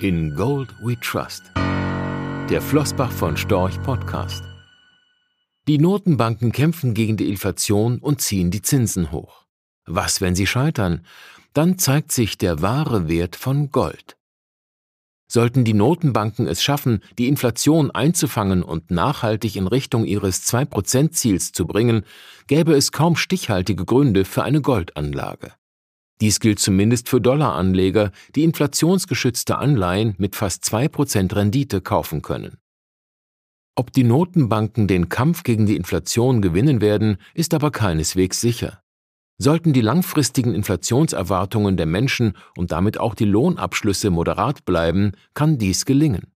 In Gold We Trust. Der Flossbach von Storch Podcast. Die Notenbanken kämpfen gegen die Inflation und ziehen die Zinsen hoch. Was, wenn sie scheitern? Dann zeigt sich der wahre Wert von Gold. Sollten die Notenbanken es schaffen, die Inflation einzufangen und nachhaltig in Richtung ihres 2%-Ziels zu bringen, gäbe es kaum stichhaltige Gründe für eine Goldanlage. Dies gilt zumindest für Dollaranleger, die inflationsgeschützte Anleihen mit fast 2% Rendite kaufen können. Ob die Notenbanken den Kampf gegen die Inflation gewinnen werden, ist aber keineswegs sicher. Sollten die langfristigen Inflationserwartungen der Menschen und damit auch die Lohnabschlüsse moderat bleiben, kann dies gelingen.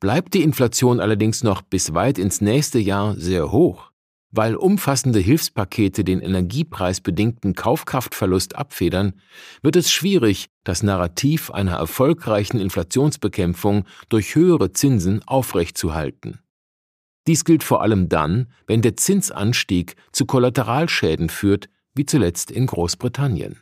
Bleibt die Inflation allerdings noch bis weit ins nächste Jahr sehr hoch, weil umfassende Hilfspakete den energiepreisbedingten Kaufkraftverlust abfedern, wird es schwierig, das Narrativ einer erfolgreichen Inflationsbekämpfung durch höhere Zinsen aufrechtzuhalten. Dies gilt vor allem dann, wenn der Zinsanstieg zu Kollateralschäden führt, wie zuletzt in Großbritannien.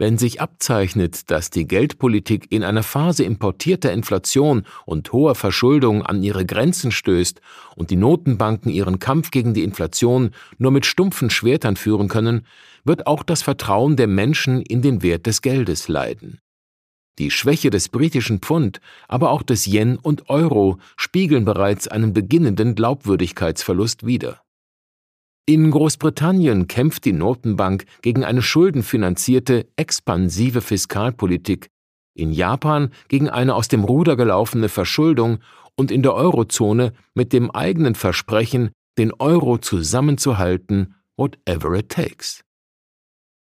Wenn sich abzeichnet, dass die Geldpolitik in einer Phase importierter Inflation und hoher Verschuldung an ihre Grenzen stößt und die Notenbanken ihren Kampf gegen die Inflation nur mit stumpfen Schwertern führen können, wird auch das Vertrauen der Menschen in den Wert des Geldes leiden. Die Schwäche des britischen Pfund, aber auch des Yen und Euro spiegeln bereits einen beginnenden Glaubwürdigkeitsverlust wider. In Großbritannien kämpft die Notenbank gegen eine schuldenfinanzierte, expansive Fiskalpolitik, in Japan gegen eine aus dem Ruder gelaufene Verschuldung und in der Eurozone mit dem eigenen Versprechen, den Euro zusammenzuhalten, whatever it takes.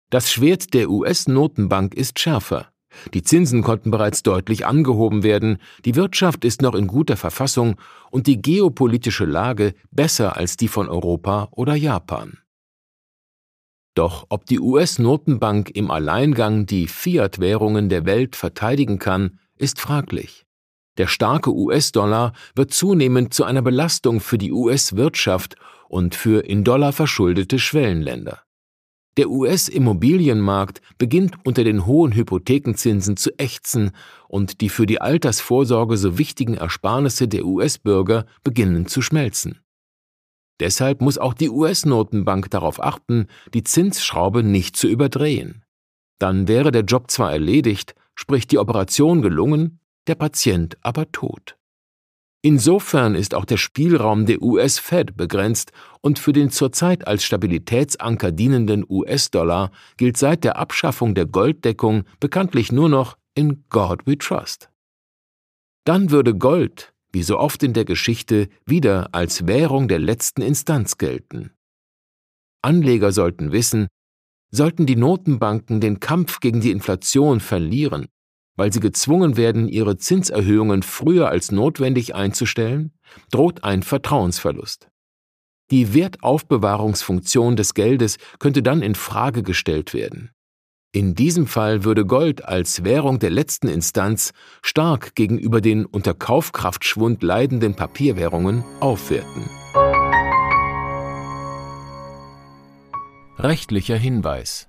Das Schwert der US-Notenbank ist schärfer. Die Zinsen konnten bereits deutlich angehoben werden, die Wirtschaft ist noch in guter Verfassung und die geopolitische Lage besser als die von Europa oder Japan. Doch ob die US-Notenbank im Alleingang die Fiat-Währungen der Welt verteidigen kann, ist fraglich. Der starke US-Dollar wird zunehmend zu einer Belastung für die US-Wirtschaft und für in Dollar verschuldete Schwellenländer. Der US-Immobilienmarkt beginnt unter den hohen Hypothekenzinsen zu ächzen und die für die Altersvorsorge so wichtigen Ersparnisse der US-Bürger beginnen zu schmelzen. Deshalb muss auch die US-Notenbank darauf achten, die Zinsschraube nicht zu überdrehen. Dann wäre der Job zwar erledigt, sprich die Operation gelungen, der Patient aber tot. Insofern ist auch der Spielraum der US-Fed begrenzt und für den zurzeit als Stabilitätsanker dienenden US-Dollar gilt seit der Abschaffung der Golddeckung bekanntlich nur noch in God we trust. Dann würde Gold, wie so oft in der Geschichte, wieder als Währung der letzten Instanz gelten. Anleger sollten wissen, sollten die Notenbanken den Kampf gegen die Inflation verlieren, weil sie gezwungen werden, ihre Zinserhöhungen früher als notwendig einzustellen, droht ein Vertrauensverlust. Die Wertaufbewahrungsfunktion des Geldes könnte dann in Frage gestellt werden. In diesem Fall würde Gold als Währung der letzten Instanz stark gegenüber den unter Kaufkraftschwund leidenden Papierwährungen aufwerten. Rechtlicher Hinweis